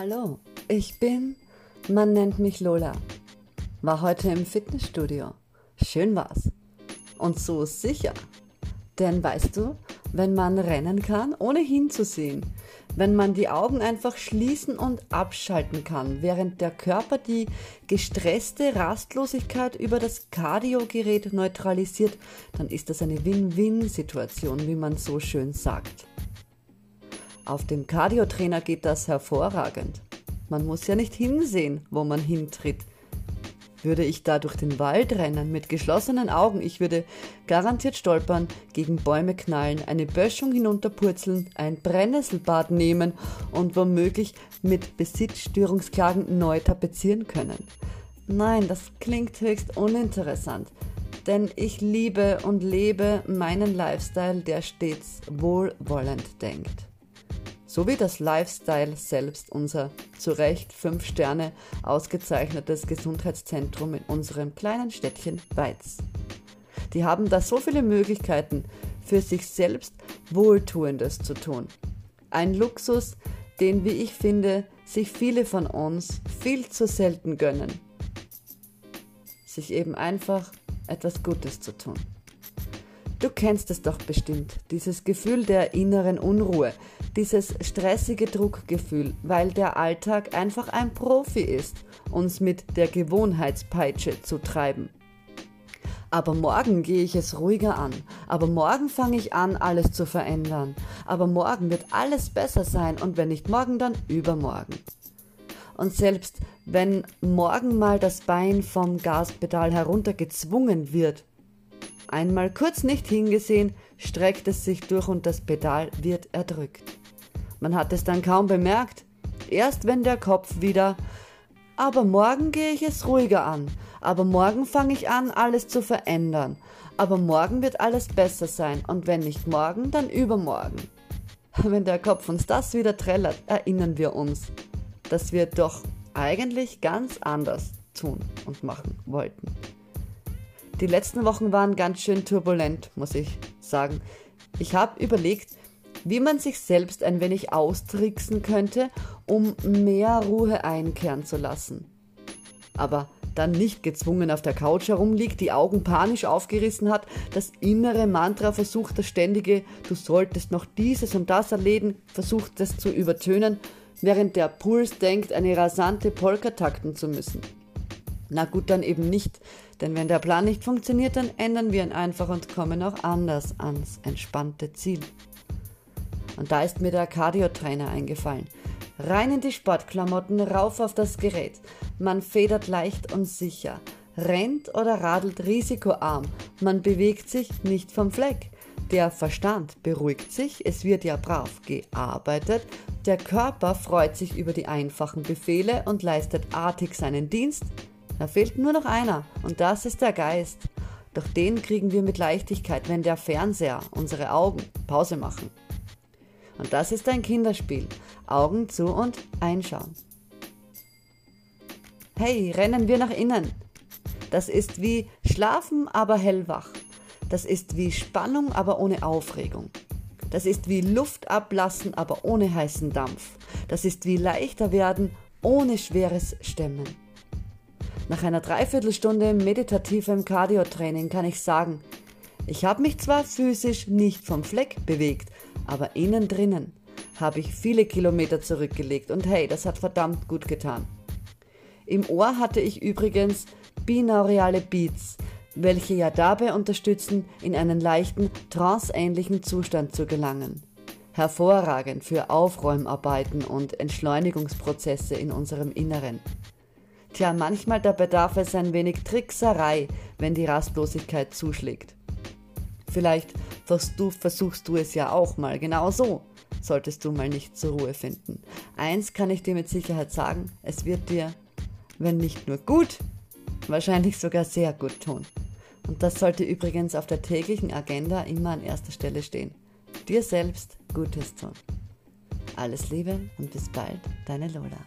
Hallo, ich bin, man nennt mich Lola. War heute im Fitnessstudio. Schön war's. Und so sicher. Denn weißt du, wenn man rennen kann, ohne hinzusehen, wenn man die Augen einfach schließen und abschalten kann, während der Körper die gestresste Rastlosigkeit über das Kardiogerät neutralisiert, dann ist das eine Win-Win-Situation, wie man so schön sagt. Auf dem Kardiotrainer geht das hervorragend. Man muss ja nicht hinsehen, wo man hintritt. Würde ich da durch den Wald rennen mit geschlossenen Augen, ich würde garantiert stolpern, gegen Bäume knallen, eine Böschung hinunterpurzeln, ein Brennnesselbad nehmen und womöglich mit Besitzstörungsklagen neu tapezieren können. Nein, das klingt höchst uninteressant, denn ich liebe und lebe meinen Lifestyle, der stets wohlwollend denkt so wie das Lifestyle selbst unser zu Recht fünf Sterne ausgezeichnetes Gesundheitszentrum in unserem kleinen Städtchen Weiz. Die haben da so viele Möglichkeiten, für sich selbst Wohltuendes zu tun. Ein Luxus, den, wie ich finde, sich viele von uns viel zu selten gönnen. Sich eben einfach etwas Gutes zu tun. Du kennst es doch bestimmt, dieses Gefühl der inneren Unruhe, dieses stressige Druckgefühl, weil der Alltag einfach ein Profi ist, uns mit der Gewohnheitspeitsche zu treiben. Aber morgen gehe ich es ruhiger an. Aber morgen fange ich an, alles zu verändern. Aber morgen wird alles besser sein und wenn nicht morgen, dann übermorgen. Und selbst wenn morgen mal das Bein vom Gaspedal heruntergezwungen wird, einmal kurz nicht hingesehen, streckt es sich durch und das Pedal wird erdrückt. Man hat es dann kaum bemerkt, erst wenn der Kopf wieder aber morgen gehe ich es ruhiger an, aber morgen fange ich an, alles zu verändern, aber morgen wird alles besser sein und wenn nicht morgen, dann übermorgen. Wenn der Kopf uns das wieder trällert, erinnern wir uns, dass wir doch eigentlich ganz anders tun und machen wollten. Die letzten Wochen waren ganz schön turbulent, muss ich sagen. Ich habe überlegt, wie man sich selbst ein wenig austricksen könnte, um mehr Ruhe einkehren zu lassen. Aber dann nicht gezwungen auf der Couch herumliegt, die Augen panisch aufgerissen hat, das innere Mantra versucht, das ständige Du solltest noch dieses und das erledigen, versucht es zu übertönen, während der Puls denkt, eine rasante Polka takten zu müssen. Na gut, dann eben nicht, denn wenn der Plan nicht funktioniert, dann ändern wir ihn einfach und kommen auch anders ans entspannte Ziel. Und da ist mir der Cardio-Trainer eingefallen. Rein in die Sportklamotten, rauf auf das Gerät. Man federt leicht und sicher, rennt oder radelt risikoarm. Man bewegt sich nicht vom Fleck. Der Verstand beruhigt sich, es wird ja brav gearbeitet, der Körper freut sich über die einfachen Befehle und leistet artig seinen Dienst. Da fehlt nur noch einer, und das ist der Geist. Doch den kriegen wir mit Leichtigkeit, wenn der Fernseher, unsere Augen, Pause machen. Und das ist ein Kinderspiel. Augen zu und einschauen. Hey, rennen wir nach innen. Das ist wie Schlafen, aber hellwach. Das ist wie Spannung, aber ohne Aufregung. Das ist wie Luft ablassen, aber ohne heißen Dampf. Das ist wie leichter werden, ohne schweres Stemmen. Nach einer Dreiviertelstunde meditativem Cardio-Training kann ich sagen, ich habe mich zwar physisch nicht vom Fleck bewegt, aber innen drinnen habe ich viele Kilometer zurückgelegt und hey, das hat verdammt gut getan. Im Ohr hatte ich übrigens binaurale Beats, welche ja dabei unterstützen, in einen leichten, tranceähnlichen Zustand zu gelangen. Hervorragend für Aufräumarbeiten und Entschleunigungsprozesse in unserem Inneren. Tja, manchmal da bedarf es ein wenig Trickserei, wenn die Rastlosigkeit zuschlägt. Vielleicht versuchst du es ja auch mal genau so, solltest du mal nicht zur Ruhe finden. Eins kann ich dir mit Sicherheit sagen, es wird dir, wenn nicht nur gut, wahrscheinlich sogar sehr gut tun. Und das sollte übrigens auf der täglichen Agenda immer an erster Stelle stehen. Dir selbst Gutes tun. Alles Liebe und bis bald, deine Lola.